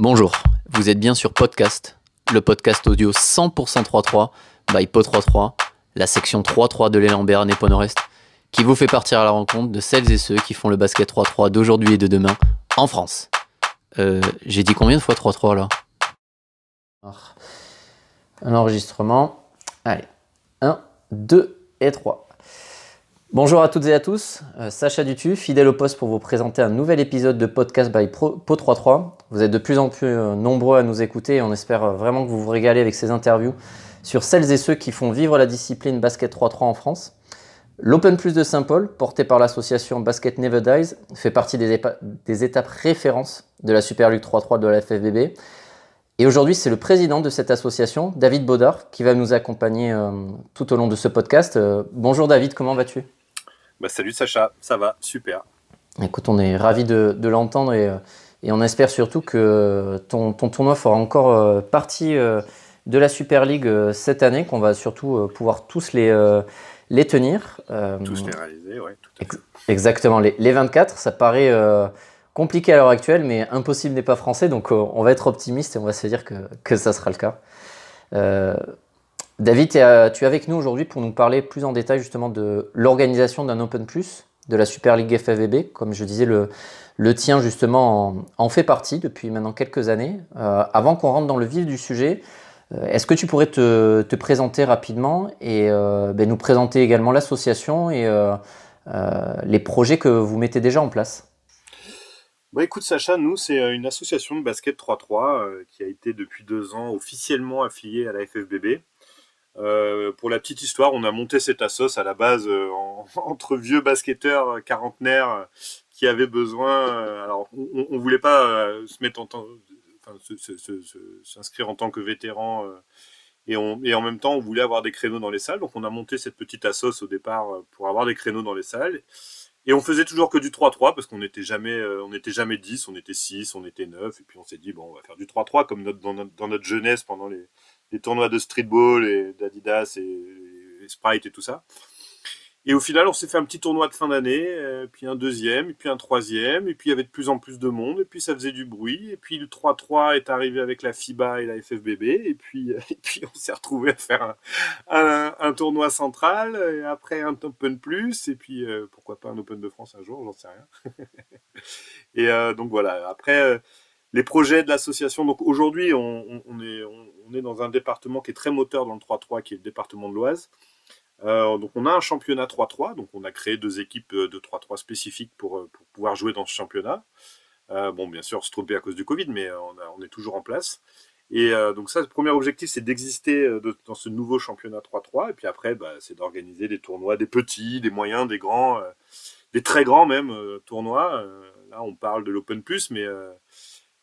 Bonjour, vous êtes bien sur Podcast, le podcast audio 100% 3-3 by Po33, la section 3-3 de l'élan Béarn et Nord-Est, qui vous fait partir à la rencontre de celles et ceux qui font le basket 3-3 d'aujourd'hui et de demain en France. Euh, j'ai dit combien de fois 3-3 là? Un enregistrement. Allez, 1, 2 et 3. Bonjour à toutes et à tous, euh, Sacha Dutu, fidèle au poste pour vous présenter un nouvel épisode de podcast by Po33. Vous êtes de plus en plus euh, nombreux à nous écouter et on espère euh, vraiment que vous vous régalez avec ces interviews sur celles et ceux qui font vivre la discipline basket 3-3 en France. L'Open Plus de Saint-Paul, porté par l'association Basket Never Dies, fait partie des, des étapes références de la Super League 3-3 de la FFBB. Et aujourd'hui, c'est le président de cette association, David Baudard, qui va nous accompagner tout au long de ce podcast. bonjour David, comment vas-tu? Bah, salut Sacha, ça va, super. Écoute, on est ravis de, l'entendre et, et, on espère surtout que ton, ton tournoi fera encore euh, partie euh, de la Super League euh, cette année, qu'on va surtout pouvoir tous les, les tenir. tous les réaliser, oui. exactement, les, les, 24, ça paraît compliqué à l'heure actuelle, mais impossible n'est pas français, donc on va être optimiste et on va se dire que, que ça sera le cas. David, tu es avec nous aujourd'hui pour nous parler plus en détail justement de l'organisation d'un Open Plus, de la Super League FFVB. Comme je disais, le, le tien justement en, fait partie depuis maintenant quelques années. Euh, avant qu'on rentre dans le vif du sujet, euh, est-ce que tu pourrais te, présenter rapidement et euh, ben, nous présenter également l'association et les projets que vous mettez déjà en place? Écoute Sacha, nous c'est une association de basket 3-3 qui a été depuis deux ans officiellement affiliée à la FFBB. Euh, pour la petite histoire, on a monté cette assos à la base euh, entre vieux basketteurs quarantenaires qui avaient besoin. alors, on, on, voulait pas se mettre en temps, s'inscrire en tant que vétéran. Et, on, et, en même temps, on voulait avoir des créneaux dans les salles. Donc, on a monté cette petite assos au départ pour avoir des créneaux dans les salles. Et on faisait toujours que du 3-3 parce qu'on n'était jamais, jamais 10, on était 6, on était 9. Et puis on s'est dit, bon, on va faire du 3-3 comme dans, notre, jeunesse pendant les, des tournois de streetball et d'Adidas et, Sprite et tout ça. Et au final, on s'est fait un petit tournoi de fin d'année, euh, puis un deuxième, puis un troisième, et puis il y avait de plus en plus de monde, et puis ça faisait du bruit, et puis le 3-3 est arrivé avec la FIBA et la FFBB, et puis, et puis on s'est retrouvé à faire un, tournoi central, et après un Open Plus, et puis euh, pourquoi pas un Open de France un jour, j'en sais rien. et euh, donc voilà, après les projets de l'association. Donc aujourd'hui, on, est, dans un département qui est très moteur dans le 3-3, qui est le département de l'Oise. Euh, donc on a un championnat 3-3, donc on a créé deux équipes euh, de 3-3 spécifiques pour, euh, pour, pouvoir jouer dans ce championnat. bon, bien sûr, se tromper à cause du Covid, mais on, est toujours en place. Et donc ça, le premier objectif, c'est d'exister dans ce nouveau championnat 3-3. Et puis après, bah, c'est d'organiser des tournois, des petits, des moyens, des grands, des très grands même tournois. là, on parle de l'Open Plus, mais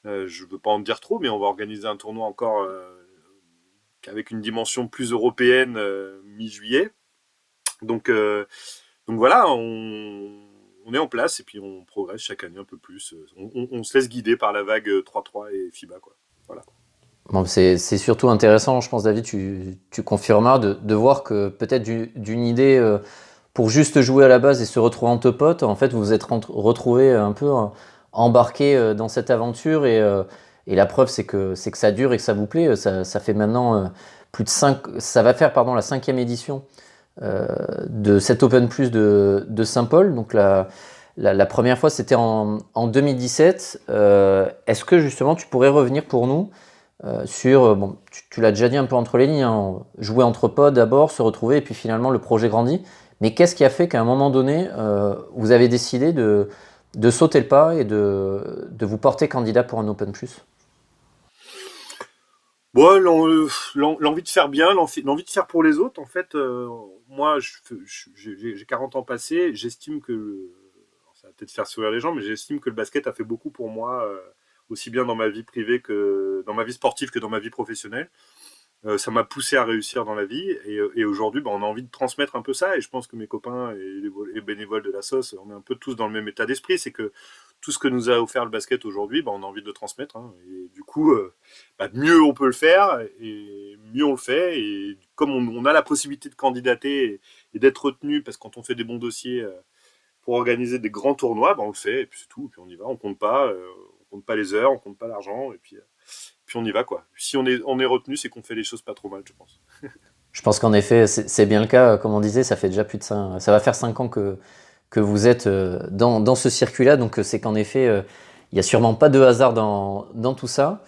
je ne veux pas en dire trop, mais on va organiser un tournoi encore euh, avec une dimension plus européenne euh, mi-juillet. Donc, voilà, on, est en place et puis on progresse chaque année un peu plus. On, se laisse guider par la vague 3-3 et FIBA. Voilà. C'est surtout intéressant, je pense, David, tu, tu confirmeras, de, voir que peut-être d'une idée pour juste jouer à la base et se retrouver en pote, en fait, vous vous êtes retrouvé un peu euh, dans cette aventure euh, et, la preuve c'est que ça dure et que ça vous plaît. Ça, fait maintenant euh, plus de 5, ça va faire pardon la cinquième édition de cet Open Plus de, Saint-Paul. Donc la, première fois c'était en, 2017. Est-ce que justement tu pourrais revenir pour nous sur, bon, tu, l'as déjà dit un peu entre les lignes, hein, jouer entre potes d'abord, se retrouver et puis finalement le projet grandit. Mais qu'est-ce qui a fait qu'à un moment donné, vous avez décidé de, de sauter le pas et de, vous porter candidat pour un Open Plus? L'envie de faire bien, l'envie de faire pour les autres, en fait, euh, moi, j'ai 40 ans passés, j'estime que, ça va peut-être faire sourire les gens, mais j'estime que le basket a fait beaucoup pour moi, euh, aussi bien dans ma vie privée que dans ma vie sportive que dans ma vie professionnelle. Euh, ça m'a poussé à réussir dans la vie. Et, euh, aujourd'hui, bah, on a envie de transmettre un peu ça. Et je pense que mes copains et les, bénévoles de la sauce, on est un peu tous dans le même état d'esprit. C'est que tout ce que nous a offert le basket aujourd'hui, bah, on a envie de le transmettre. Hein. Et du coup, euh, bah, mieux on peut le faire et mieux on le fait. Et comme on, a la possibilité de candidater et, d'être retenu, parce que quand on fait des bons dossiers pour organiser des grands tournois, on le fait. Et puis c'est tout. Et puis on y va. On compte pas compte pas les heures, on compte pas l'argent, et puis, puis on y va quoi. Si on est, retenu, c'est qu'on fait les choses pas trop mal, je pense. je pense qu'en effet, c'est bien le cas. Comme on disait, ça fait déjà plus de 5, ça va faire 5 ans que, que vous êtes dans, dans ce circuit-là, donc c'est qu'en effet, il n'y a sûrement pas de hasard dans, tout ça.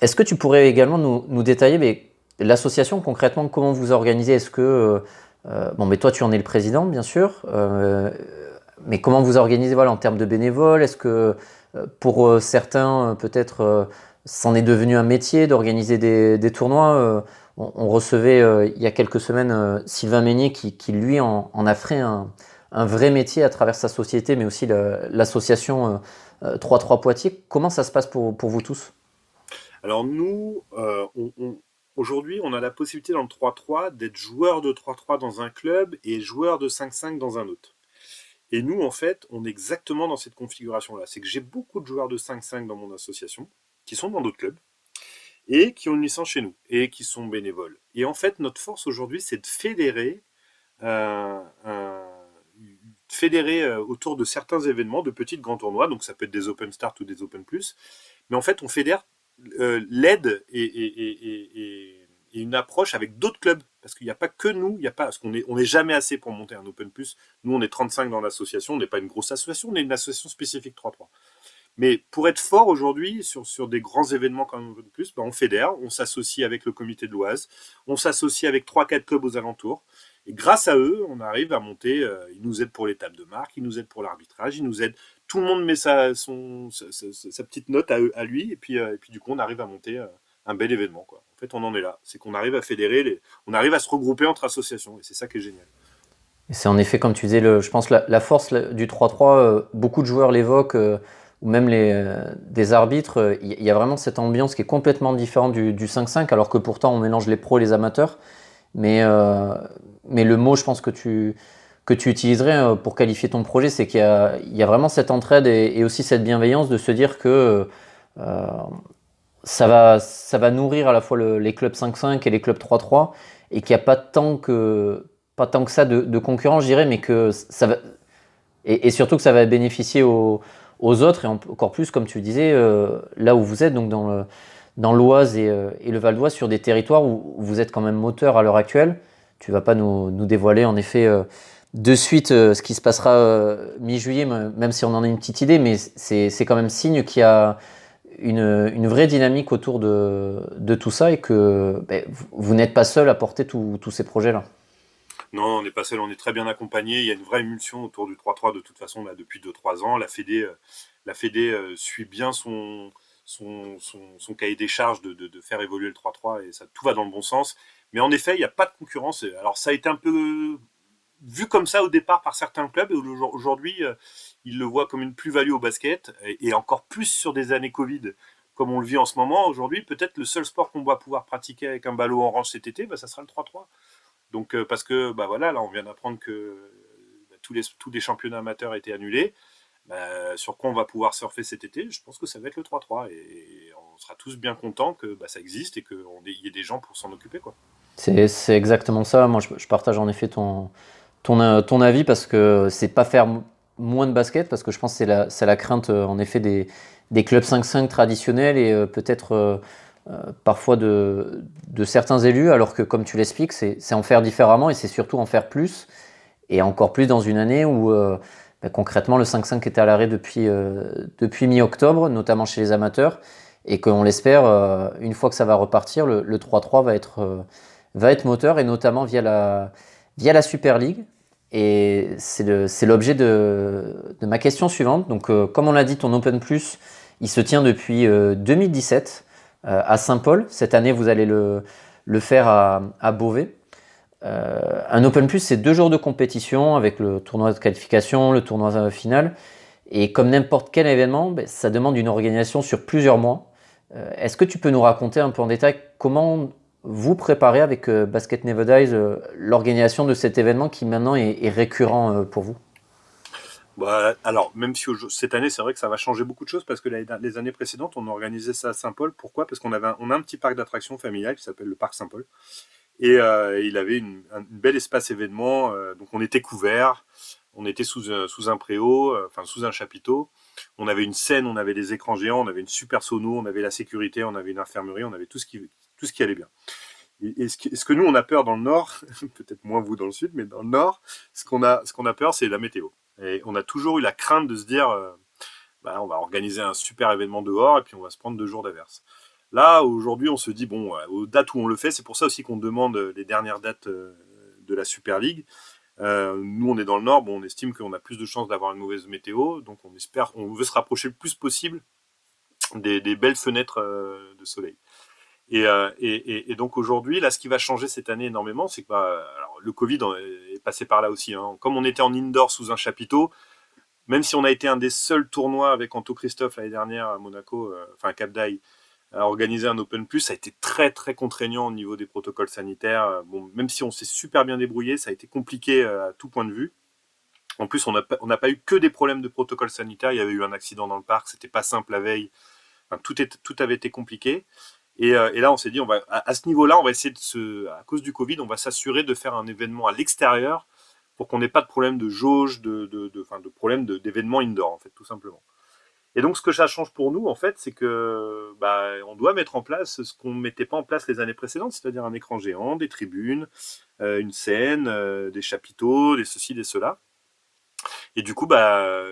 Est-ce que tu pourrais également nous, nous détailler l'association concrètement, comment vous organisez? Est-ce que euh, bon, mais toi, tu en es le président, bien sûr. Euh, mais comment vous organisez voilà, en termes de bénévoles? Est-ce que euh, pour certains, peut-être, c'en est devenu un métier d'organiser des, tournois on, recevait il y a quelques semaines Sylvain Meignier qui, lui, en, a fait un, vrai métier à travers sa société, mais aussi l'association 3-3 Poitiers. Comment ça se passe pour, vous tous? Alors nous, Aujourd'hui, on a la possibilité dans le 3-3 d'être joueur de 3-3 dans un club et joueur de 5-5 dans un autre. Et nous, en fait, on est exactement dans cette configuration-là. C'est que j'ai beaucoup de joueurs de 5-5 dans mon association, qui sont dans d'autres clubs, et qui ont une licence chez nous, et qui sont bénévoles. Et en fait, notre force aujourd'hui, c'est de fédérer, euh, fédérer euh, autour de certains événements, de petits grands tournois, donc ça peut être des Open Start ou des Open Plus, mais en fait, on fédère euh, l'aide et, une approche avec d'autres clubs. Parce qu'il n'y a pas que nous, il a pas, parce qu'on n'est jamais assez pour monter un Open Plus. Nous, on est 35 dans l'association, on n'est pas une grosse association, on est une association spécifique 3-3. Mais pour être fort aujourd'hui sur, sur des grands événements comme Open Plus, ben on fédère, on s'associe avec le comité de l'Oise, on s'associe avec 3-4 clubs aux alentours. Et grâce à eux, on arrive à monter. Euh, ils nous aident pour les tables de marque, ils nous aident pour l'arbitrage, ils nous aident tout le monde met sa, petite note à, lui, et puis, euh, et puis du coup, on arrive à monter euh, un bel événement. Quoi. En fait, on en est là. C'est qu'on arrive à fédérer, on arrive à se regrouper entre associations, et c'est ça qui est génial. C'est en effet, comme tu disais, le, je pense la, la force du 3-3, euh, beaucoup de joueurs l'évoquent, ou même les, des arbitres, il y, a vraiment cette ambiance qui est complètement différente du, du 5-5, alors que pourtant on mélange les pros et les amateurs. Mais, mais le mot, je pense que tu, que tu utiliserais euh, pour qualifier ton projet, c'est qu'il y, a vraiment cette entraide et, aussi cette bienveillance de se dire que euh, ça, va, ça va nourrir à la fois les clubs 5-5 et les clubs 3-3 et qu'il n'y a pas tant que, pas tant que ça de, concurrence, je dirais, mais que ça va. Et, surtout que ça va bénéficier aux, autres et encore plus, comme tu disais, euh, là où vous êtes, donc dans dans l'Oise et, le Val d'Oise, sur des territoires où vous êtes quand même moteur à l'heure actuelle. Tu vas pas nous, nous dévoiler en effet de suite euh, ce qui se passera euh, mi-juillet, même si on en a une petite idée, mais c'est quand même signe qu'il y a une, vraie dynamique autour de, tout ça et que ben, vous, n'êtes pas seul à porter tous ces projets-là. Non, on n'est pas seul, on est très bien accompagné. Il y a une vraie émulsion autour du 3-3 de toute façon depuis 2-3 ans. La Fédé, euh, la Fédé suit bien son, son, cahier des charges de, faire évoluer le 3-3 et ça, tout va dans le bon sens. Mais en effet, il n'y a pas de concurrence. Alors ça a été un peu vu comme ça au départ par certains clubs, et aujourd'hui, ils le voient comme une plus-value au basket, et encore plus sur des années Covid, comme on le vit en ce moment. Aujourd'hui, peut-être le seul sport qu'on va pouvoir pratiquer avec un ballot orange cet été, bah, ça sera le 3-3. Donc, euh, parce que, bah voilà, là, on vient d'apprendre que bah, tous, les, championnats amateurs étaient annulés. Bah, sur quoi on va pouvoir surfer cet été, je pense que ça va être le 3-3. Et on sera tous bien contents que ça existe et qu'il y ait des gens pour s'en occuper. C'est exactement ça. Moi, je, partage en effet euh, ton avis parce que c'est pas faire moins de basket parce que je pense que c'est la, la, crainte euh, en effet des, des clubs 5-5 traditionnels et euh, peut-être parfois de, de, certains élus alors que comme tu l'expliques c'est en faire différemment et c'est surtout en faire plus et encore plus dans une année où bah, concrètement le 5-5 était à l'arrêt depuis, depuis mi-octobre notamment chez les amateurs et qu'on l'espère une fois que ça va repartir le 3-3 va être, va être moteur et notamment via la, via la Super League et c'est l'objet de, ma question suivante. Donc, euh, comme on l'a dit, ton Open Plus, il se tient depuis 2017 euh, euh, à Saint-Paul. Cette année, vous allez le, faire à, à Beauvais. un Open Plus, c'est deux jours de compétition avec le tournoi de qualification, le tournoi final. Et comme n'importe quel événement, ben, ça demande une organisation sur plusieurs mois. Est-ce que tu peux nous raconter un peu en détail comment vous préparez avec euh, Basket Never Dies euh, l'organisation de cet événement qui maintenant est, récurrent euh, pour vous? Bah, alors, même si cette année, c'est vrai que ça va changer beaucoup de choses parce que les années précédentes, on organisait ça à Saint-Paul. Pourquoi? Parce qu'on avait on a un petit parc d'attractions familial qui s'appelle le parc Saint-Paul. Et il avait une, un bel espace événement. donc, on était couvert, on était sous, sous un préau, enfin sous un chapiteau. On avait une scène, on avait des écrans géants, on avait une super sono, on avait la sécurité, on avait une infirmerie, on avait tout ce qui, ce qui allait bien. Et, ce, que, nous, on a peur dans le nord, peut-être moins vous dans le sud, mais dans le nord, ce qu'on a, ce a peur, c'est la météo. Et on a toujours eu la crainte de se dire, euh, bah, on va organiser un super événement dehors et puis on va se prendre deux jours d'averse. Là, aujourd'hui, on se dit, bon, aux dates où on le fait, c'est pour ça aussi qu'on demande les dernières dates euh, de la Super League. Euh, nous, on est dans le nord, bon, on estime qu'on a plus de chances d'avoir une mauvaise météo, donc on espère, on veut se rapprocher le plus possible des, belles fenêtres de soleil. Euh, et, donc aujourd'hui, là, ce qui va changer cette année énormément, c'est que bah, le Covid est passé par là aussi. Hein. Comme on était en indoor sous un chapiteau, même si on a été un des seuls tournois avec Anto Christophe l'année dernière à Monaco, euh, enfin à Cap d'Aille, à organiser un Open Plus, ça a été très très contraignant au niveau des protocoles sanitaires. Même si on s'est super bien débrouillé, ça a été compliqué euh, à tout point de vue. En plus, on n'a pas, eu que des problèmes de protocole sanitaire. Il y avait eu un accident dans le parc, c'était pas simple la veille. tout avait été compliqué. Euh, et, là, on s'est dit, à, ce niveau-là, on va essayer de se, à cause du Covid, on va s'assurer de faire un événement à l'extérieur pour qu'on n'ait pas de problème de jauge, de, de, de, problème d'événement indoor, en fait, tout simplement. Et donc, ce que ça change pour nous, en fait, c'est que bah, on doit mettre en place ce qu'on ne mettait pas en place les années précédentes, c'est-à-dire un écran géant, des tribunes, euh, une scène, euh, des chapiteaux, des ceci, des cela. Et du coup, bah,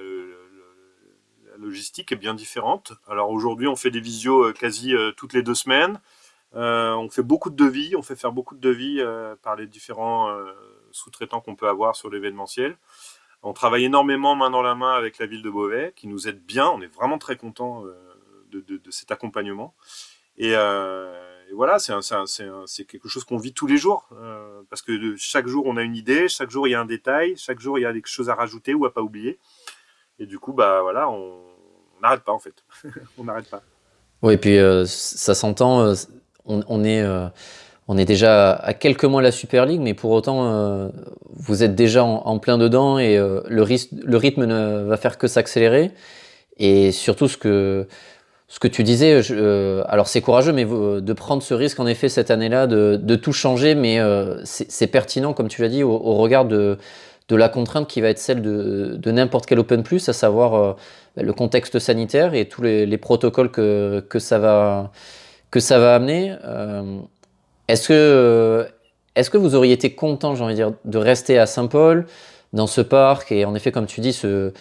logistique est bien différente. Alors aujourd'hui, on fait des visios euh, quasi euh, toutes les deux semaines. Euh, on fait beaucoup de devis, on fait faire beaucoup de devis par les différents sous-traitants qu'on peut avoir sur l'événementiel. On travaille énormément main dans la main avec la ville de Beauvais, qui nous aide bien. On est vraiment très content de, cet accompagnement. Et, voilà, c'est quelque chose qu'on vit tous les jours, parce que chaque jour on a une idée, chaque jour il y a un détail, chaque jour il y a des choses à rajouter ou à pas oublier. Et du coup, bah voilà, on, n'arrête pas en fait. on n'arrête pas. Oui, et puis euh, ça s'entend, euh, on, est, euh, on est déjà à quelques mois de la Super League, mais pour autant, vous êtes déjà en, plein dedans et le, rythme ne va faire que s'accélérer. Et surtout, ce que, ce que tu disais, alors c'est courageux, mais de prendre ce risque en effet cette année-là, de, de, tout changer, mais c'est pertinent, comme tu l'as dit, au, au regard de de la contrainte qui va être celle de, n'importe quel Open Plus, à savoir le contexte sanitaire et tous les, protocoles que, que, ça va, que ça va amener. Euh, est-ce que, est que vous auriez été content, j'ai envie de dire, de rester à Saint-Paul, dans ce parc, et en effet, comme tu dis, ce,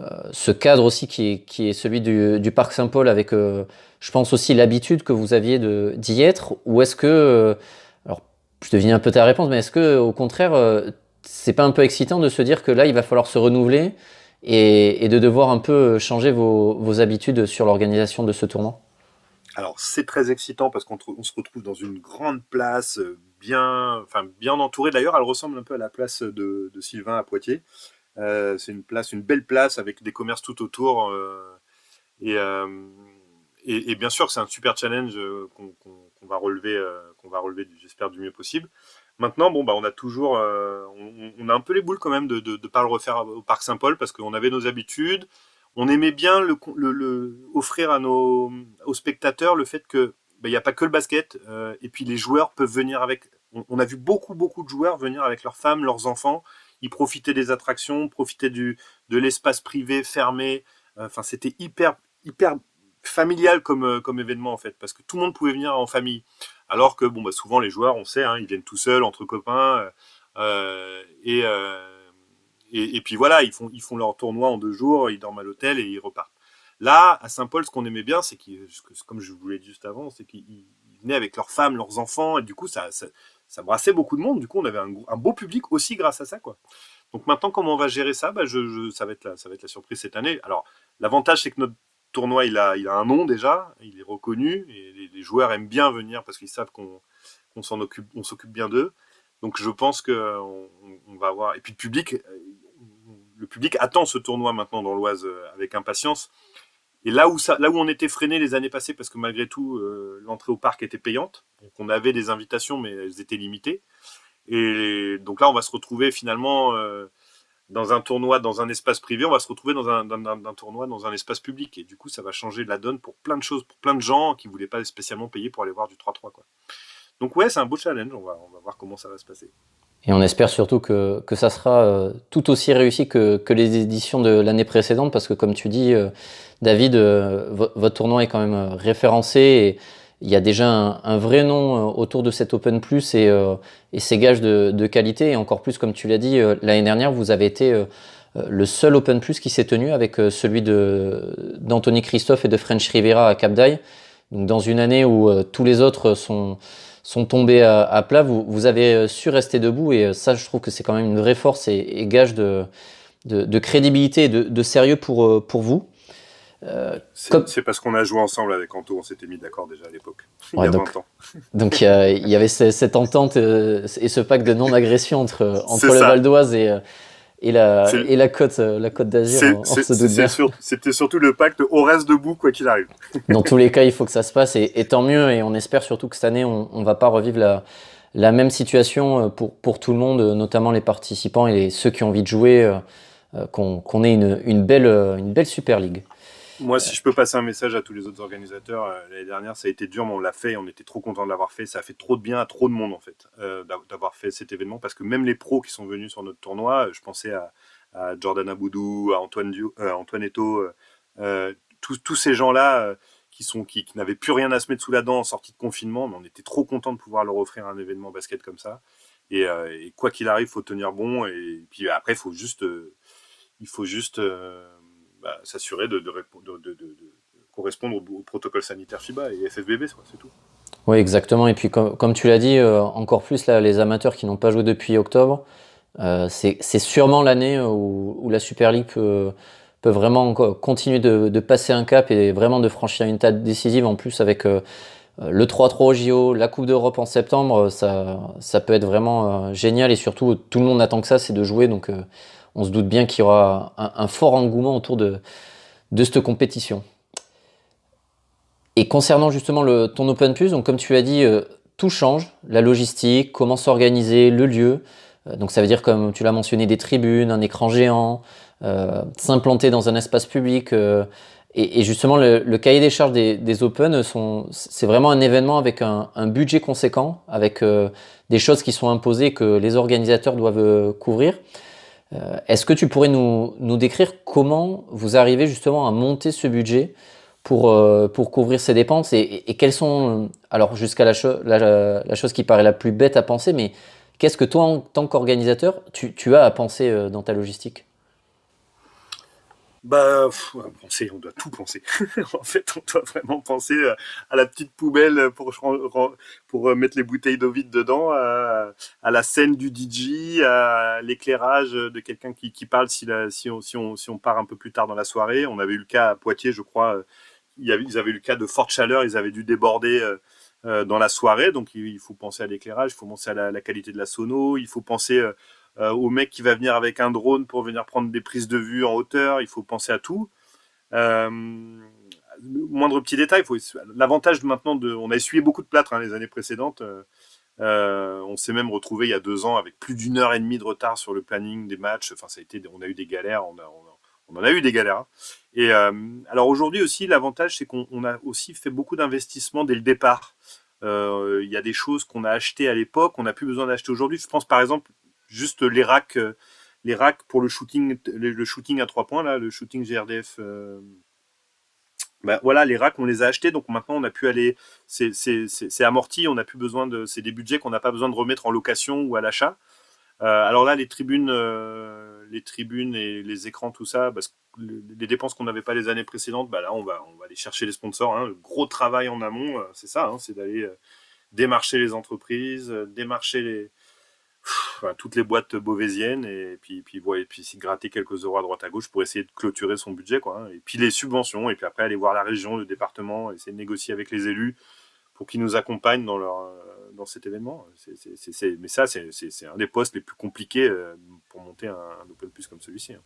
euh, ce cadre aussi qui est, qui est celui du, parc Saint-Paul, avec, je pense aussi, l'habitude que vous aviez d'y être, ou est-ce que, alors, je devine un peu ta réponse, mais est-ce que, au contraire, c'est pas un peu excitant de se dire que là, il va falloir se renouveler et, de devoir un peu changer vos, habitudes sur l'organisation de ce tournoi Alors, c'est très excitant parce qu'on se retrouve dans une grande place, euh, bien, enfin, bien entourée. D'ailleurs, elle ressemble un peu à la place de, Sylvain à Poitiers. Euh, c'est une place, une belle place avec des commerces tout autour. Euh, et, bien sûr, c'est un super challenge qu'on va relever, qu'on va relever, j'espère, du mieux possible. Maintenant, bon, bah, on a toujours, euh, on, a un peu les boules quand même de ne pas le refaire au Parc Saint-Paul parce qu'on avait nos habitudes. On aimait bien le, offrir à nos aux spectateurs le fait que bah, il n'y a pas que le basket euh, et puis les joueurs peuvent venir avec. On, a vu beaucoup beaucoup de joueurs venir avec leurs femmes, leurs enfants. Ils profitaient des attractions, profitaient du de l'espace privé fermé. Enfin, c'était hyper hyper familial comme comme événement en fait parce que tout le monde pouvait venir en famille. Alors que bon, bah, souvent les joueurs, on sait, hein, ils viennent tout seuls entre copains euh, euh, euh, et, et, puis voilà, ils font ils font leur tournoi en deux jours, ils dorment à l'hôtel et ils repartent. Là, à Saint-Paul, ce qu'on aimait bien, c'est qu'ils, comme je vous l'ai dit juste avant, c'est qu'ils venaient avec leurs femmes, leurs enfants, et du coup, ça, ça, brassait beaucoup de monde. Du coup, on avait un, beau public aussi grâce à ça, quoi. Donc maintenant, comment on va gérer ça? Bah, je, ça, va être la, ça va être la surprise cette année. Alors, l'avantage, c'est que notre tournoi, il a, il a un nom déjà, il est reconnu, et les, joueurs aiment bien venir parce qu'ils savent qu'on s'en occupe, on s'occupe bien d'eux. Donc je pense que on, va avoir. Et puis le public, euh, le public attend ce tournoi maintenant dans l'Oise euh, avec impatience. Et là où, ça, là où on était freiné les années passées, parce que malgré tout, euh, l'entrée au parc était payante, donc on avait des invitations, mais elles étaient limitées. Et donc là, on va se retrouver finalement dans un tournoi, dans un espace privé, on va se retrouver dans un, tournoi, dans un espace public. Et du coup, ça va changer la donne pour plein de choses, pour plein de gens qui ne voulaient pas spécialement payer pour aller voir du 3-3. Quoi. Donc ouais, c'est un beau challenge, on va, on va voir comment ça va se passer. Et on espère surtout que, que ça sera euh, tout aussi réussi que, que les éditions de l'année précédente, parce que comme tu dis, euh, David, euh, votre tournoi est quand même référencé il y a déjà un, vrai nom autour de cet Open Plus et, et ses gages de, de, qualité. Et encore plus, comme tu l'as dit, l'année dernière, vous avez été le seul Open Plus qui s'est tenu avec celui d'Anthony Christophe et de French Rivera à Cap d'Aille. Donc dans une année où tous les autres sont sont tombés à, plat, vous, vous, avez euh, su rester debout et euh, ça, je trouve que c'est quand même une vraie force et, gage de, de, crédibilité et de, sérieux pour, euh, pour vous. C'est parce qu'on a joué ensemble avec Anto, on s'était mis d'accord déjà à l'époque, il y a donc, 20 ans. Donc il y, avait cette entente et ce pacte de non-agression entre, entre le Val d'Oise et, et la, et la côte, euh, la côte d'Azur, C'était surtout le pacte au reste debout, quoi qu'il arrive. Dans tous les cas, il faut que ça se passe, et, tant mieux, et on espère surtout que cette année, on ne va pas revivre la, la même situation euh, pour, pour tout le monde, notamment les participants et ceux qui ont envie de jouer, euh, qu'on ait une, une, belle, une belle Super League. Moi, si je peux passer un message à tous les autres organisateurs, euh, l'année dernière, ça a été dur, mais on l'a fait, on était trop content de l'avoir fait. Ça a fait trop de bien à trop de monde, en fait, euh, d'avoir fait cet événement, parce que même les pros qui sont venus sur notre tournoi, je pensais à, Jordan Aboudou, à Antoine, euh, Antoine Eto, tous ces gens-là qui, qui, n'avaient plus rien à se mettre sous la dent en sortie de confinement, mais on était trop content de pouvoir leur offrir un événement basket comme ça. Et, quoi qu'il arrive, faut tenir bon. Et, puis après, faut juste, il faut juste bah, s'assurer de, correspondre au, protocole sanitaire FIBA et FFBB, c'est tout. Oui, exactement. Et puis, comme, tu l'as dit, euh, encore plus les amateurs qui n'ont pas joué depuis octobre, euh, c'est sûrement l'année où, la Super League peut, vraiment continuer de, passer un cap et vraiment de franchir une table décisive. En plus, avec euh, le 3-3 au JO, la Coupe d'Europe en septembre, ça, ça peut être vraiment génial. Et surtout, tout le monde attend que ça, c'est de jouer. Donc, on se doute bien qu'il y aura un, fort engouement autour de, cette compétition. Et concernant justement ton Open Plus, comme tu l'as dit, euh, tout change, la logistique, comment s'organiser, le lieu. Euh, donc ça veut dire, comme tu l'as mentionné, des tribunes, un écran géant, euh, s'implanter dans un espace public. Et, justement, le, cahier des charges des, Open, c'est vraiment un événement avec un budget conséquent, avec des choses qui sont imposées que les organisateurs doivent couvrir. Euh, est-ce que tu pourrais nous, décrire comment vous arrivez justement à monter ce budget pour, euh, couvrir ces dépenses et, quelles sont, euh, alors jusqu'à la, la, chose qui paraît la plus bête à penser, mais qu'est-ce que toi, en tant qu'organisateur, tu, as à penser dans ta logistique? Bah, on doit tout penser. en fait, on doit vraiment penser euh, à la petite poubelle pour, pour euh, mettre les bouteilles d'eau vide dedans, à, la scène du DJ, à l'éclairage de quelqu'un qui, qui, parle si, la, si, on, si, on, si, on, part un peu plus tard dans la soirée. On avait eu le cas à Poitiers, je crois, avait, ils avaient eu le cas de forte chaleur, ils avaient dû déborder euh, dans la soirée. Donc, il, faut penser à l'éclairage, il faut penser à la, la, qualité de la sono, il faut penser euh, au mec qui va venir avec un drone pour venir prendre des prises de vue en hauteur. Il faut penser à tout. Euh, moindre petit détail, l'avantage maintenant de, on a essuyé beaucoup de plâtre hein, les années précédentes. Euh, on s'est même retrouvé il y a deux ans avec plus d'une heure et demie de retard sur le planning des matchs. Enfin, ça a été, on a eu des galères, on, en a eu des galères. Hein. Et alors aujourd'hui aussi, l'avantage, c'est qu'on a aussi fait beaucoup d'investissements dès le départ. Il y a des choses qu'on a achetées à l'époque, on n'a plus besoin d'acheter aujourd'hui. Je pense par exemple juste les racks, euh, les racks pour le shooting, le shooting à trois points là, le shooting GRDF. Euh, ben voilà, les racks, on les a achetés, donc maintenant on a pu aller, c'est amorti, on n'a plus besoin de, c'est des budgets qu'on n'a pas besoin de remettre en location ou à l'achat. Euh, alors là, les tribunes, les tribunes et les écrans, tout ça, parce que les dépenses qu'on n'avait pas les années précédentes, bah là on va, on va aller chercher les sponsors. Hein. Le gros travail en amont, c'est ça, hein, c'est d'aller démarcher les entreprises, démarcher les, toutes les boîtes beauvaisiennes et puis puis et puis s'y gratter quelques euros à droite à gauche pour essayer de clôturer son budget quoi hein. et puis les subventions et puis après aller voir la région le département essayer de négocier avec les élus pour qu'ils nous accompagnent dans leur euh, dans cet événement mais ça c'est un des postes les plus compliqués euh, pour monter un, open plus comme celui-ci hein.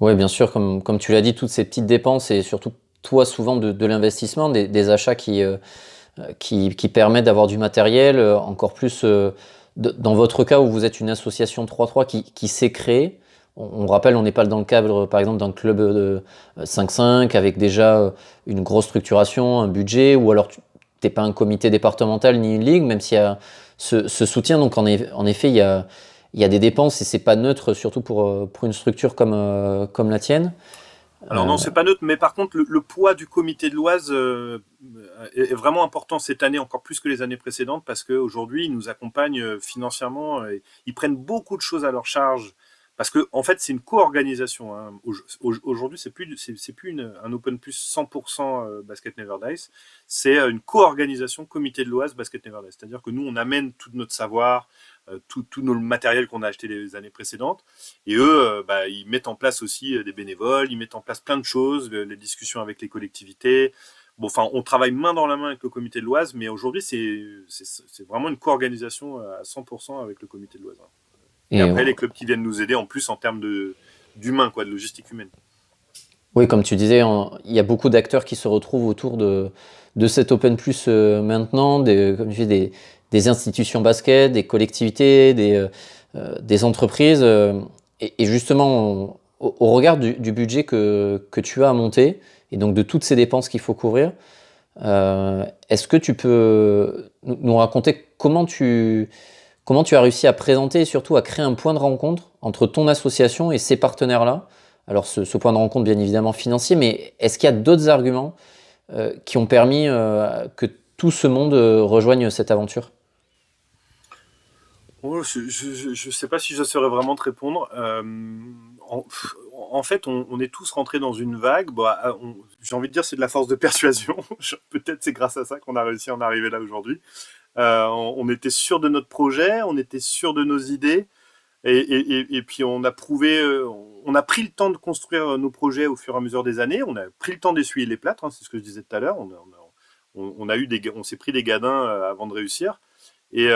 oui bien sûr comme comme tu l'as dit toutes ces petites dépenses et surtout toi souvent de, l'investissement des, achats qui, euh, qui, qui permettent d'avoir du matériel encore plus dans votre cas où vous êtes une association 3-3 qui, qui s'est créée, on, rappelle, on n'est pas dans le cadre, par exemple, d'un club de 5-5 avec déjà euh, une grosse structuration, un budget, ou alors tu n'es pas un comité départemental ni une ligue, même s'il y a ce, soutien. Donc en, effet, il y a, y a des dépenses et c'est pas neutre, surtout pour, pour une structure comme, comme la tienne. Alors non, c'est pas neutre, mais par contre, le, poids du comité de l'Oise est, vraiment important cette année, encore plus que les années précédentes, parce qu'aujourd'hui, ils nous accompagnent financièrement, et ils prennent beaucoup de choses à leur charge parce que en fait, c'est une co-organisation. Hein. Aujourd'hui, c'est plus c'est plus un Open Plus 100% euh, Basket Never Dice. C'est euh, une co-organisation Comité de l'Oise Basket Never Dice. C'est-à-dire que nous, on amène tout notre savoir, euh, tout, tout nos matériel qu'on a acheté les années précédentes, et eux, bah, ils mettent en place aussi des bénévoles, ils mettent en place plein de choses, les discussions avec les collectivités. Bon, enfin, on travaille main dans la main avec le comité de l'Oise, mais aujourd'hui, c'est vraiment une co-organisation à 100% avec le comité de l'Oise. Hein. Et, après, les clubs qui viennent nous aider en plus en termes d'humain, quoi, de logistique humaine. Oui, comme tu disais, il y a beaucoup d'acteurs qui se retrouvent autour de, de cet Open Plus euh, maintenant, des, comme tu dis, des, institutions basket, des collectivités, des, euh, euh, des entreprises. et, justement, au, regard du, budget que, que, tu as à monter, et donc de toutes ces dépenses qu'il faut couvrir, est-ce que tu peux nous raconter comment tu, Comment tu as réussi à présenter et surtout à créer un point de rencontre entre ton association et ces partenaires-là? Alors ce, point de rencontre bien évidemment financier, mais est-ce qu'il y a d'autres arguments euh, qui ont permis euh, que tout ce monde euh, rejoigne cette aventure? Je ne sais pas si je saurais vraiment te répondre. En, fait, on, est tous rentrés dans une vague. Bah, J'ai envie de dire c'est de la force de persuasion. Peut-être c'est grâce à ça qu'on a réussi à en arriver là aujourd'hui. Euh, on, était sûr de notre projet, on était sûr de nos idées, et, puis on a prouvé, euh, on a pris le temps de construire nos projets au fur et à mesure des années. On a pris le temps d'essuyer les plâtres, hein, c'est ce que je disais tout à l'heure. On, on s'est pris des gadins euh, avant de réussir. Et,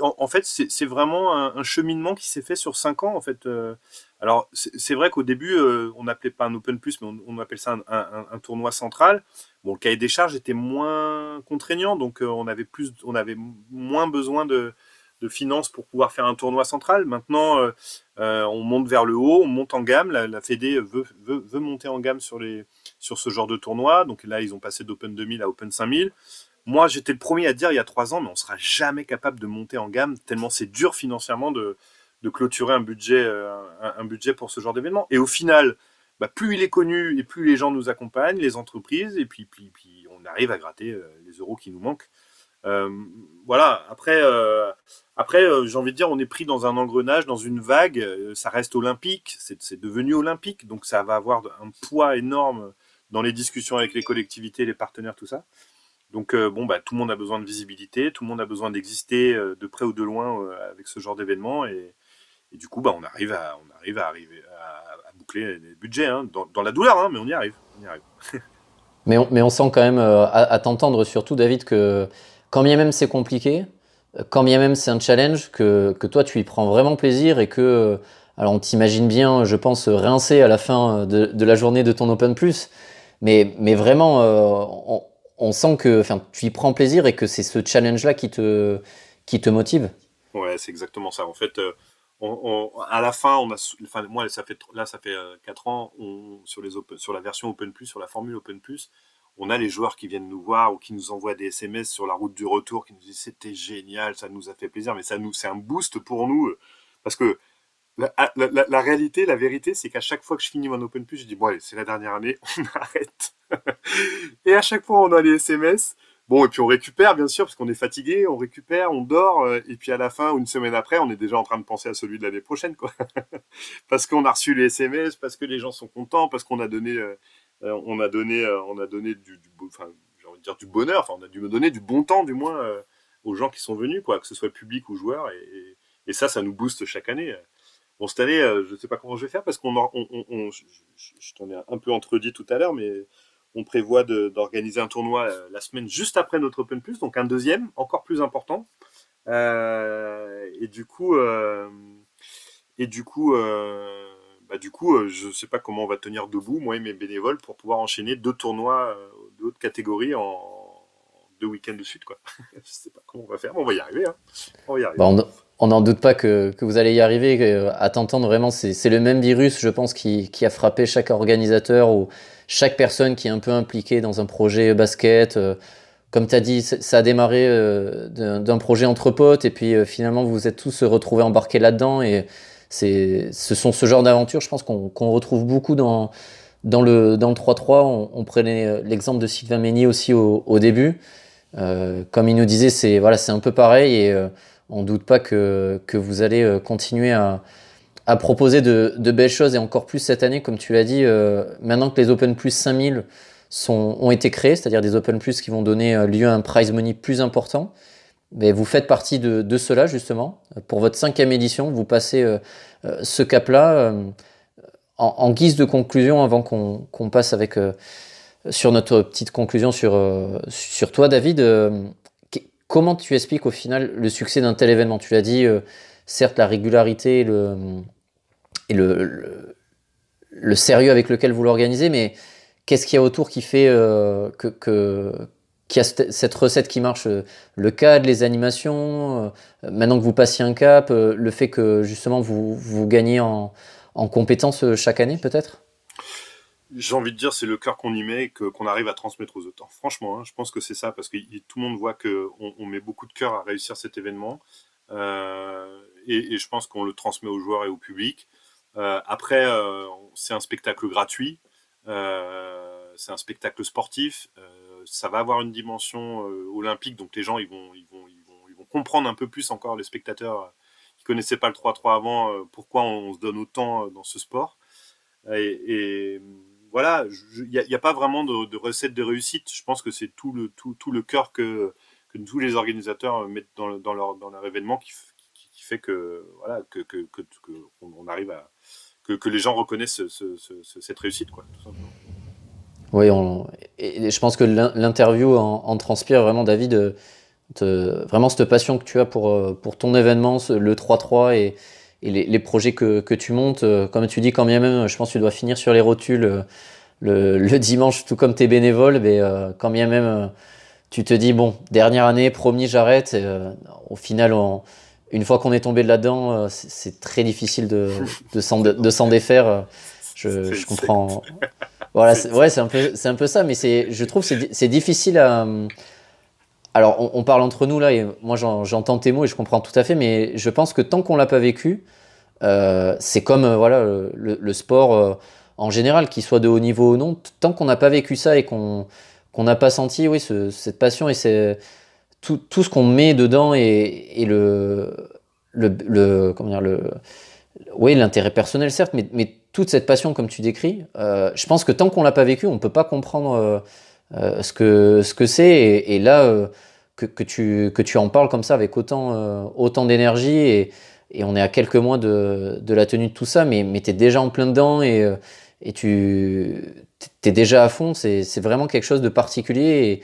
en, fait, c'est vraiment un, cheminement qui s'est fait sur cinq ans. En fait, alors c'est vrai qu'au début, on n'appelait pas un Open Plus, mais on, appelle ça un, tournoi central. Bon, le cahier des charges était moins contraignant, donc euh, on avait plus, on avait moins besoin de, finances pour pouvoir faire un tournoi central. Maintenant, euh, euh, on monte vers le haut, on monte en gamme. La, la Fédé veut, veut, monter en gamme sur, les, sur ce genre de tournoi. Donc là, ils ont passé d'Open 2000 à Open 5000. Moi, j'étais le premier à dire il y a trois ans, mais on sera jamais capable de monter en gamme tellement c'est dur financièrement de, clôturer un budget, un budget pour ce genre d'événement. Et au final, bah, plus il est connu et plus les gens nous accompagnent, les entreprises, et puis, on arrive à gratter euh, les euros qui nous manquent. Euh, voilà, après, euh, après j'ai envie de dire, on est pris dans un engrenage, dans une vague, ça reste olympique, c'est devenu olympique, donc ça va avoir un poids énorme dans les discussions avec les collectivités, les partenaires, tout ça. Donc bon, bah, tout le monde a besoin de visibilité, tout le monde a besoin d'exister de près ou de loin avec ce genre d'événement, et, du coup, bah, on arrive à, boucler les budgets, hein, dans, la douleur, hein, mais on y arrive. Mais, on, sent quand même, euh, à, t'entendre surtout, David, que quand bien même c'est compliqué, quand bien même c'est un challenge, que, toi tu y prends vraiment plaisir et que, alors on t'imagine bien, je pense, rincer à la fin de, la journée de ton Open Plus, mais, vraiment, euh, on, sent que tu y prends plaisir et que c'est ce challenge-là qui te, qui te motive. Ouais, c'est exactement ça. En fait, euh, à la fin, on a, enfin, moi, ça fait, là, ça fait 4 euh, ans, on, sur, les sur la version Open Plus, sur la formule Open Plus, on a les joueurs qui viennent nous voir ou qui nous envoient des SMS sur la route du retour, qui nous disent c'était génial, ça nous a fait plaisir, mais ça nous, c'est un boost pour nous, euh, parce que la, la, réalité, la vérité, c'est qu'à chaque fois que je finis mon Open Plus, je dis bon, c'est la dernière année, on arrête. et à chaque fois, on a les SMS. Bon, et puis on récupère, bien sûr, parce qu'on est fatigué, on récupère, on dort, euh, et puis à la fin, une semaine après, on est déjà en train de penser à celui de l'année prochaine, quoi. parce qu'on a reçu les SMS, parce que les gens sont contents, parce qu'on a donné, euh, euh, on a donné, on a donné du, enfin, j'ai envie de dire du bonheur, enfin, on a dû me donner du bon temps, du moins, aux gens qui sont venus, quoi, que ce soit public ou joueur, et, et, ça, ça nous booste chaque année. Bon, cette année, je ne sais pas comment je vais faire, parce qu'on, on, je, t'en ai un peu entredit tout à l'heure, mais on prévoit d'organiser un tournoi euh, la semaine juste après notre Open Plus, donc un deuxième, encore plus important. Euh, et du coup, euh, et du coup, bah, du coup, je ne sais pas comment on va tenir debout, moi et mes bénévoles, pour pouvoir enchaîner deux tournois de haute catégorie en week-ends de suite. Quoi. je sais pas comment on va faire, mais on va y arriver. Hein. On y on n'en doute pas que, vous allez y arriver. À t'entendre, vraiment, c'est le même virus, je pense, qui, qui, a frappé chaque organisateur ou chaque personne qui est un peu impliquée dans un projet basket, euh, comme tu as dit, ça a démarré d'un projet entre potes et puis finalement vous vous êtes tous retrouvés embarqués là-dedans et ce sont ce genre d'aventures, je pense qu'on retrouve beaucoup dans, dans le, dans le 3-3. On, prenait l'exemple de Sylvain Meignier aussi au, au début. Comme il nous disait, c'est voilà, un peu pareil et on ne doute pas que, que vous allez continuer à, proposer de, belles choses et encore plus cette année, comme tu l'as dit, euh, maintenant que les Open Plus 5000 sont, ont été créés, c'est-à-dire des Open Plus qui vont donner euh, lieu à un prize money plus important, mais vous faites partie de, de cela justement. Pour votre cinquième édition, vous passez euh, ce cap-là. En, en, guise de conclusion, avant qu'on passe avec sur notre petite conclusion sur, sur toi, David, comment tu expliques au final le succès d'un tel événement? Tu l'as dit, certes, la régularité, le, et le, le, sérieux avec lequel vous l'organisez, mais qu'est-ce qu'il y a autour qui fait euh, que, que qu'il y a cette recette qui marche euh, Le cadre, les animations, euh, maintenant que vous passiez un cap, le fait que justement vous, vous gagnez en, en compétences chaque année peut-être? J'ai envie de dire, c'est le cœur qu'on y met et qu'on arrive à transmettre aux autres. Franchement, hein, je pense que c'est ça, parce que tout le monde voit qu'on on met beaucoup de cœur à réussir cet événement. Euh, et, je pense qu'on le transmet aux joueurs et au public. Euh, après, euh, c'est un spectacle gratuit, c'est un spectacle sportif, ça va avoir une dimension olympique, donc les gens ils vont, ils, vont, ils, vont, comprendre un peu plus encore, les spectateurs qui connaissaient pas le 3-3 avant, pourquoi on, se donne autant dans ce sport. Et, voilà, il n'y a, pas vraiment de, recette de réussite. Je pense que c'est tout le, tout, tout le cœur que, que, tous les organisateurs mettent dans, dans, leur, dans leur événement qui, fait que voilà que, que, que, on arrive à que, les gens reconnaissent cette réussite quoi. Oui, on, et je pense que l'interview en, transpire vraiment, David, te, vraiment cette passion que tu as pour, pour ton événement, le 3-3 et, et les, projets que, que, tu montes. Comme tu dis, quand bien même, je pense que tu dois finir sur les rotules le, le dimanche, tout comme tes bénévoles, mais quand bien même, tu te dis, bon, dernière année, promis, j'arrête. au final, on une fois qu'on est tombé là-dedans, euh, c'est très difficile de, de s'en défaire. Euh, je, je comprends. Voilà, ouais, c'est un peu, c'est un peu ça, mais c'est, je trouve, c'est, c'est difficile à. Alors, on, parle entre nous là, et moi j'entends tes mots et je comprends tout à fait, mais je pense que tant qu'on l'a pas vécu, euh, c'est comme voilà le, sport en général, qu'il soit de haut niveau ou non, tant qu'on n'a pas vécu ça et qu'on n'a pas senti, oui, ce, cette passion et tout, ce qu'on met dedans et, le, le, comment dire, le, oui, l'intérêt personnel certes, mais, mais, toute cette passion comme tu décris, euh, je pense que tant qu'on l'a pas vécu, on peut pas comprendre euh, euh ce que ce que c'est. Et, là, euh, que, que, tu que tu en parles comme ça avec autant euh, autant d'énergie et, et on est à quelques mois de, de la tenue de tout ça, mais mais es déjà en plein dedans et et tu es déjà à fond. C'est vraiment quelque chose de particulier.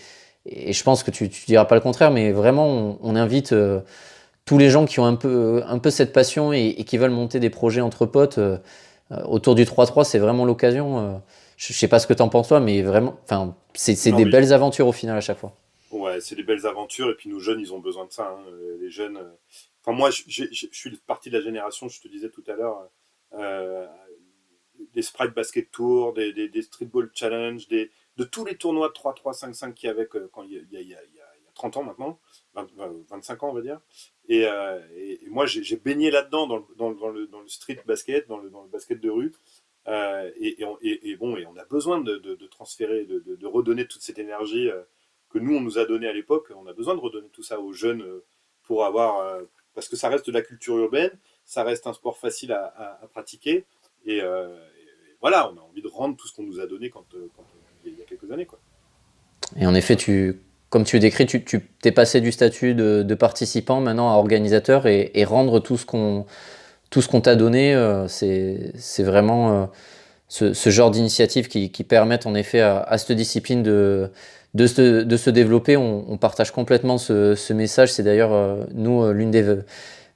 Et, et je pense que tu, tu diras pas le contraire, mais vraiment, on, invite euh, tous les gens qui ont un peu, un peu cette passion et, qui veulent monter des projets entre potes euh, euh, autour du 3-3, c'est vraiment l'occasion. Je, sais pas ce que tu en penses toi, mais vraiment, enfin, c'est des belles aventures au final à chaque fois. Ouais, c'est des belles aventures et puis nous jeunes, ils ont besoin de ça. Hein. Les jeunes, enfin moi, je, suis partie de la génération, je te disais tout à l'heure, des Sprite Basket Tour, des, des, des Streetball Challenge, des, de tous les tournois de 3-3-5-5 qu'il y avait quand il y, a, il, y a, 30 ans maintenant, 25 ans on va dire. Et, euh, moi j'ai baigné là-dedans dans, dans, le, dans, le, street basket, dans le, dans le basket de rue. Euh, et, et, bon, et on a besoin de, transférer, de, redonner toute cette énergie euh, que nous on nous a donnée à l'époque. On a besoin de redonner tout ça aux jeunes pour avoir, parce que ça reste de la culture urbaine, ça reste un sport facile à, pratiquer. Et, voilà, on a envie de rendre tout ce qu'on nous a donné il y a quelques années. Quoi. Et en effet, tu, comme tu décris, tu, t'es passé du statut de, participant maintenant à organisateur et rendre tout ce qu'on tout ce qu'on t'a donné, euh, c'est, vraiment euh, ce, genre d'initiative qui, permettent en effet à, cette discipline de, se, développer. On, partage complètement ce, message. C'est d'ailleurs, euh, nous, l'une des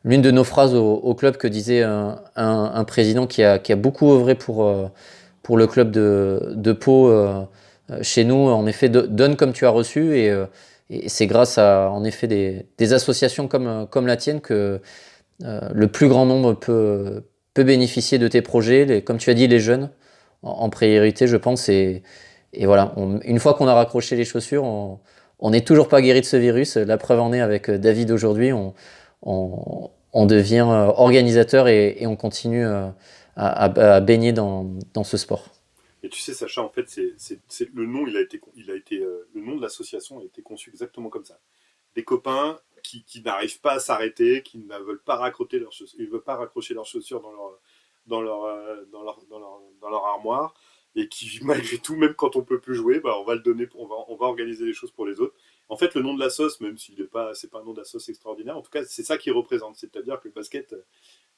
l'une de nos phrases au, club que disait un, président qui a, beaucoup œuvré pour, le club de, Pau chez nous, en effet, donne comme tu as reçu et, c'est grâce à en effet des, des, associations comme, la tienne que le plus grand nombre peut, peut bénéficier de tes projets, comme tu as dit, les jeunes en, priorité, je pense. Et, et voilà, une fois qu'on a raccroché les chaussures, on, n'est toujours pas guéri de ce virus. La preuve en est avec David aujourd'hui. On, on, devient organisateur et, on continue à, baigner dans, ce sport. Et tu sais, Sacha, en fait, c'est le nom, il a été, il a été, le nom de l'association a été conçu exactement comme ça. Des copains qui, n'arrivent pas à s'arrêter, qui ne veulent pas raccrocher leurs chaussures, ils veulent pas raccrocher leurs chaussures dans leur, dans leur, euh, dans leur, dans leur, armoire et qui malgré tout, même quand on peut plus jouer, bah, on va le donner, on va, on va organiser les choses pour les autres. En fait, le nom de la sauce, même s'il n'est pas, c'est pas un nom de la sauce extraordinaire, en tout cas, c'est ça qui représente, c'est-à-dire que le basket,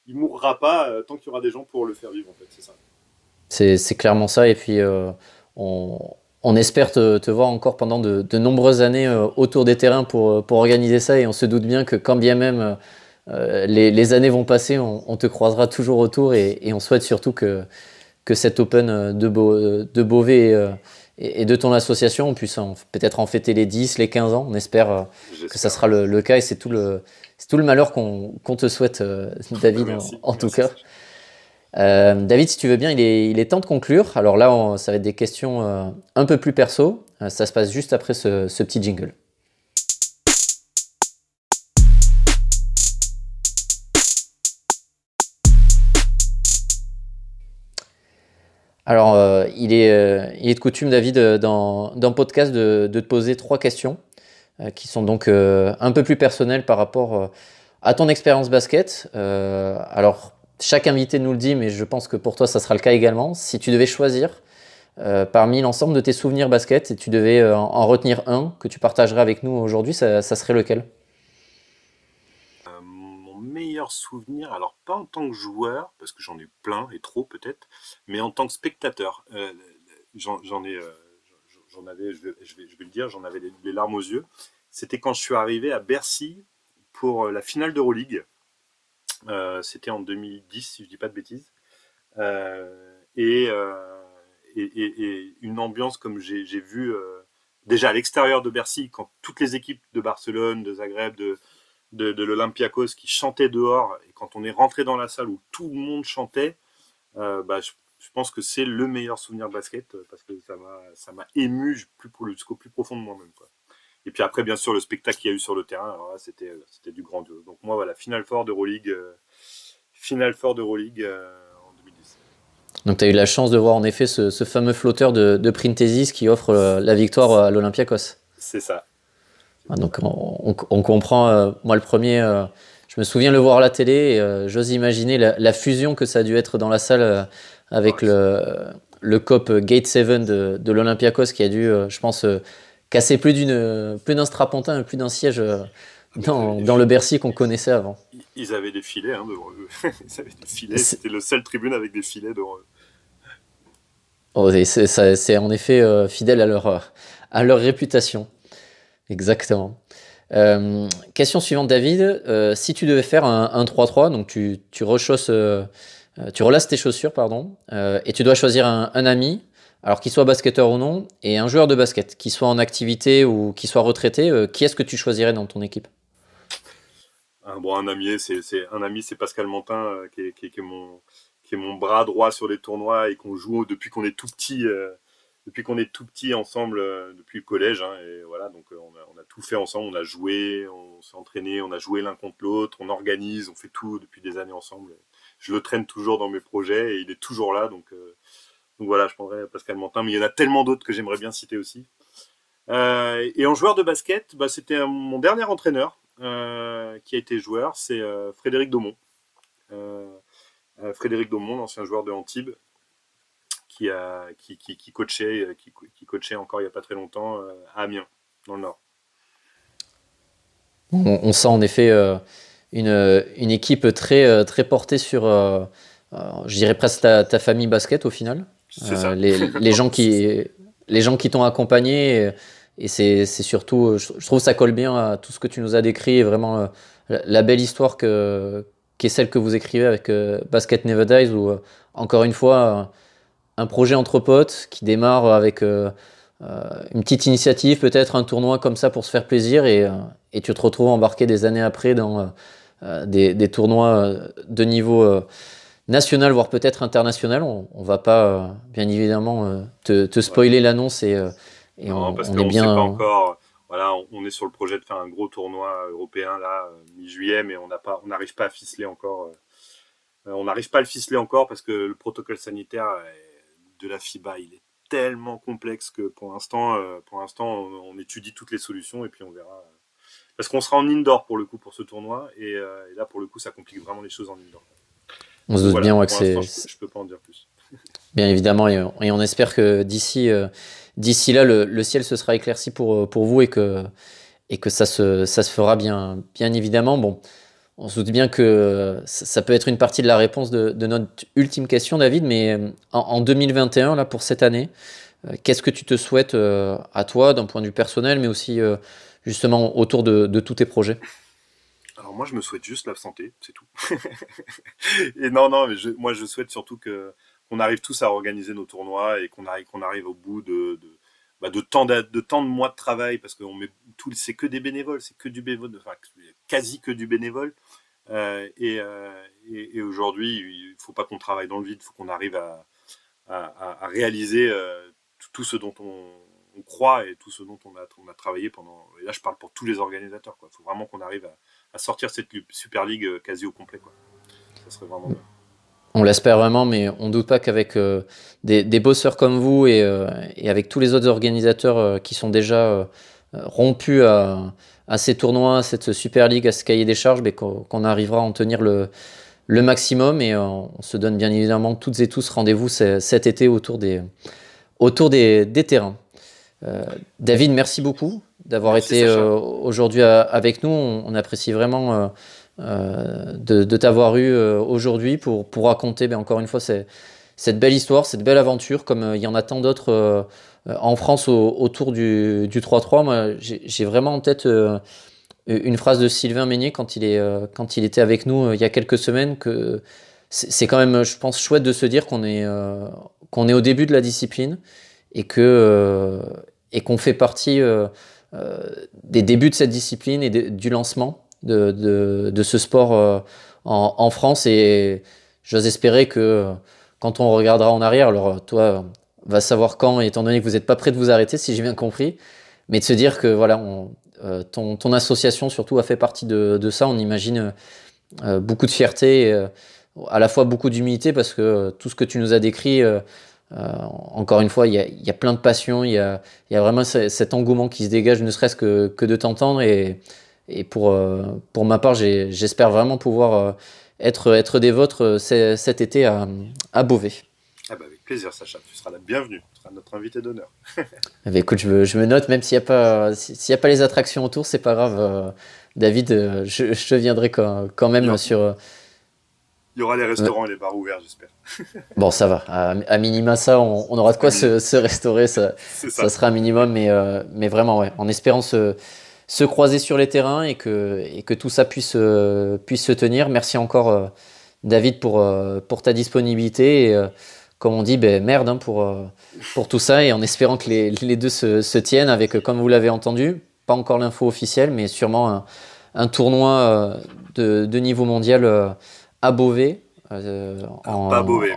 il mourra pas euh, tant qu'il y aura des gens pour le faire vivre. En fait, c'est ça. C'est, clairement ça, et puis euh, on, on, espère te, te, voir encore pendant de, de nombreuses années autour des terrains pour, pour organiser ça, et on se doute bien que quand bien même euh, les, années vont passer, on, te croisera toujours autour. Et, on souhaite surtout que, que cet Open de, de Beauvais euh, et, de ton association, on puisse peut-être en fêter les 10, les 15 ans. On espère euh, que ça sera le, cas. Et c'est tout le, tout le malheur qu'on te souhaite, David, en, tout cas. David, si tu veux bien, il est, temps de conclure. Alors là, ça va être des questions un peu plus perso. ça se passe juste après ce petit jingle. Alors, euh, il, est, euh, de coutume, David, euh, dans, podcast, de, de, te poser trois questions qui sont donc un peu plus personnelles par rapport à ton expérience basket. alors, chaque invité nous le dit, mais je pense que pour toi, ça sera le cas également. Si tu devais choisir parmi l'ensemble de tes souvenirs basket et tu devais en, retenir un que tu partagerais avec nous aujourd'hui, ça, serait lequel? Meilleur souvenir, alors pas en tant que joueur, parce que j'en ai plein et trop peut-être, mais en tant que spectateur. Euh, j'en ai, euh, j'en avais, je vais, le dire, j'en avais les, larmes aux yeux. C'était quand je suis arrivé à Bercy pour euh, la finale d'Euroleague. C'était en 2010, si je dis pas de bêtises. Et, et, une ambiance comme j'ai vu déjà à l'extérieur de Bercy, quand toutes les équipes de Barcelone, de Zagreb, de, de, de l'Olympiakos qui chantait dehors, et quand on est rentré dans la salle où tout le monde chantait, euh, bah, je, pense que c'est le meilleur souvenir basket euh, parce que ça m'a ému plus, jusqu'au plus profond de moi-même. Et puis après, bien sûr, le spectacle qu'il y a eu sur le terrain, c'était du grandiose. Donc moi, voilà, Final Four d'Euroleague, euh, Final Four d'Euroleague en 2010. Donc tu as eu la chance de voir en effet ce, fameux flotteur de, de Printesis qui offre la victoire à l'Olympiakos. C'est ça, donc on, comprend, euh, moi le premier, euh, je me souviens le voir à la télé et euh, j'ose imaginer la, fusion que ça a dû être dans la salle avec le, le COP Gate 7 de, de l'Olympiakos qui a dû, je pense, casser plus d'une plus d'un strapontin, plus d'un siège dans, dans, le Bercy qu'on connaissait avant. Ils avaient des filets hein, devant eux. Ils avaient des filets. C'était le seul tribune avec des filets devant eux. Oh, c'est en effet fidèle à leur, à leur réputation. Exactement. Euh, question suivante, David. Euh, si tu devais faire un 3-3, donc tu, tu rechausses, euh, tu relasses tes chaussures, pardon, et tu dois choisir un, ami, alors qu'il soit basketteur ou non, et un joueur de basket, qui soit en activité ou qui soit retraité, qui est-ce que tu choisirais dans ton équipe? Un, Bon, ami, c'est un ami, c'est Pascal Montin, qui est, qui, est, mon, bras droit sur les tournois et qu'on joue depuis qu'on est tout petit depuis qu'on est tout petit ensemble, euh, depuis le collège. Hein, et voilà, donc euh, on a, tout fait ensemble. On a joué, on s'est entraîné, on a joué l'un contre l'autre, on organise, on fait tout depuis des années ensemble. Je le traîne toujours dans mes projets et il est toujours là. Donc, euh, donc voilà, je prendrais Pascal Mantin. Mais il y en a tellement d'autres que j'aimerais bien citer aussi. et en joueur de basket, bah, c'était mon dernier entraîneur qui a été joueur, c'est Frédéric Daumont. Frédéric Daumont, l'ancien joueur de Antibes, qui, a, coachait, euh, encore il n'y a pas très longtemps euh, à Amiens, dans le Nord. On, sent en effet euh, une, une, équipe très, très portée sur, je dirais presque ta, famille basket au final. Les, les, gens qui, les gens qui t'ont accompagné. Et, c'est surtout, je, trouve ça colle bien à tout ce que tu nous as décrit, vraiment la, belle histoire que, qui est celle que vous écrivez avec Basket Never Dies, où encore une fois, un projet entre potes qui démarre avec euh, euh, une petite initiative, peut-être un tournoi comme ça pour se faire plaisir, et, euh, et tu te retrouves embarqué des années après dans des, des, tournois de niveau national, voire peut-être international. On, on va pas, bien évidemment, te, te, spoiler l'annonce et, et on, parce on est bien. Sait pas encore, voilà, on, est sur le projet de faire un gros tournoi européen là mi-juillet, mais on n'a pas, on n'arrive pas à ficeler encore. on n'arrive pas à le ficeler encore parce que le protocole sanitaire de la FIBA, il est tellement complexe que pour l'instant, pour l'instant, on, étudie toutes les solutions et puis on verra. Parce qu'on sera en indoor pour le coup pour ce tournoi et, et là pour le coup ça complique vraiment les choses en indoor. On se doute bien que c'est. Je, peux pas en dire plus. Bien évidemment, et, on espère que d'ici euh, d'ici là, le, ciel se sera éclairci pour, euh, pour vous et que, et que ça, se, ça se fera bien, bien évidemment. Bon, on se doute bien que ça, peut être une partie de la réponse de, notre ultime question, David, mais euh, en, 2021, là, pour cette année, qu'est-ce que tu te souhaites à toi, d'un point de vue personnel, mais aussi justement autour de, de tous tes projets? Moi, je me souhaite juste la santé, c'est tout. et non, non, mais moi, je souhaite surtout que qu'on arrive tous à organiser nos tournois et qu'on arrive, qu'on arrive au bout de, de, bah, de, tant de, de, de mois de travail, parce que met tout, c'est que des bénévoles, c'est que du bénévole, enfin, quasi que du bénévole. Euh, euh, et, et, aujourd'hui, il faut pas qu'on travaille dans le vide, il faut qu'on arrive à, à, à réaliser euh, tout, ce dont on, on, croit et tout ce dont on a, on a travaillé pendant. Et là, je parle pour tous les organisateurs. Il faut vraiment qu'on arrive à, à sortir cette Super League euh, quasi au complet. Quoi. Ça serait vraiment bien. On l'espère vraiment, mais on ne doute pas qu'avec euh, des, bosseurs comme vous et, euh, et, avec tous les autres organisateurs qui sont déjà rompus à, ces tournois, à cette Super League, à ce cahier des charges, qu'on arrivera à en tenir le, maximum. Et on se donne bien évidemment toutes et tous rendez-vous cet été autour des terrains. David, merci beaucoup d'avoir été euh, aujourd'hui euh, avec nous. On, apprécie vraiment euh, de, t'avoir eu aujourd'hui pour, pour raconter, ben, encore une fois, cette belle histoire, cette belle aventure, comme il y en a tant d'autres en France autour du 3-3. Moi, j'ai vraiment en tête une phrase de Sylvain Meignet quand il, est, quand il était avec nous il y a quelques semaines que c'est quand même, je pense, chouette de se dire qu'on est, qu'on est au début de la discipline et que et qu'on fait partie euh, des débuts de cette discipline et du lancement de, ce sport euh, en, France. Et j'ose espérer que quand on regardera en arrière, alors toi, va savoir quand, étant donné que vous n'êtes pas prêt de vous arrêter, si j'ai bien compris, mais de se dire que voilà, on, euh, ton, association surtout a fait partie de, ça. On imagine beaucoup de fierté, à la fois beaucoup d'humilité, parce que tout ce que tu nous as décrit euh, encore une fois, il y, a, y, a, plein de passion, il y a, y a, vraiment cet engouement qui se dégage, ne serait-ce que, que, de t'entendre. Et, et pour, euh, pour ma part, j'espère vraiment pouvoir euh, être, être des vôtres cet été à, à Beauvais. Ah bah avec plaisir, Sacha. Tu seras la bienvenue. Tu seras notre invité d'honneur. Eh ben, écoute, je me, je me, note, même s'il n'y a, pas, s'il a pas les attractions autour, c'est pas grave. David, je, je te viendrai quand, quand même sur il y aura les restaurants et les bars ouverts, j'espère. bon, ça va. À, minima, ça, on, aura de quoi se, restaurer. Ça, ça. sera un minimum, mais, euh, mais vraiment, ouais, en espérant se, se, croiser sur les terrains et que, et que tout ça puisse, euh, puisse se tenir. Merci encore, euh, David, pour, pour ta disponibilité. Et, comme on dit, ben, merde hein, pour, pour tout ça. Et en espérant que les, les deux se, se, tiennent avec, comme vous l'avez entendu, pas encore l'info officielle, mais sûrement un, un tournoi de, de, niveau mondial à Beauvais. Euh, en, pas Beauvais,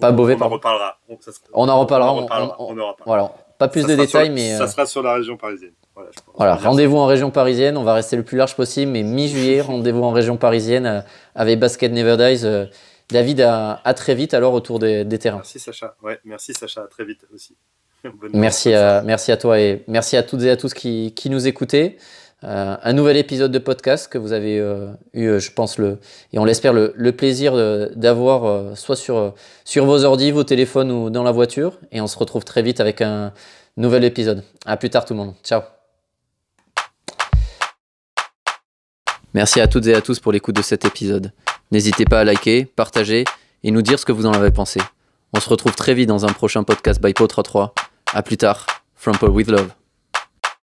pas on, Beauvais, on en reparlera. On, on en reparlera. On, reparlera. On, aura pas. Voilà, pas plus de détails, mais ça euh, sera sur la région parisienne. Voilà, voilà rendez-vous en région parisienne. On va rester le plus large possible, mais mi-juillet, rendez-vous en région parisienne euh, avec Basket Never Dies. David, à, à, très vite alors autour des, des, terrains. Merci Sacha. Ouais, merci Sacha. À très vite aussi. merci à, merci à toi et merci à toutes et à tous qui, qui nous écoutaient. Euh, un nouvel épisode de podcast que vous avez euh, eu, euh, je pense, le, et on l'espère, le, plaisir d'avoir soit sur, sur vos ordi, vos téléphones ou dans la voiture. Et on se retrouve très vite avec un nouvel épisode. À plus tard tout le monde. Ciao. Merci à toutes et à tous pour l'écoute de cet épisode. N'hésitez pas à liker, partager et nous dire ce que vous en avez pensé. On se retrouve très vite dans un prochain podcast by Po33. À plus tard. From Paul with Love.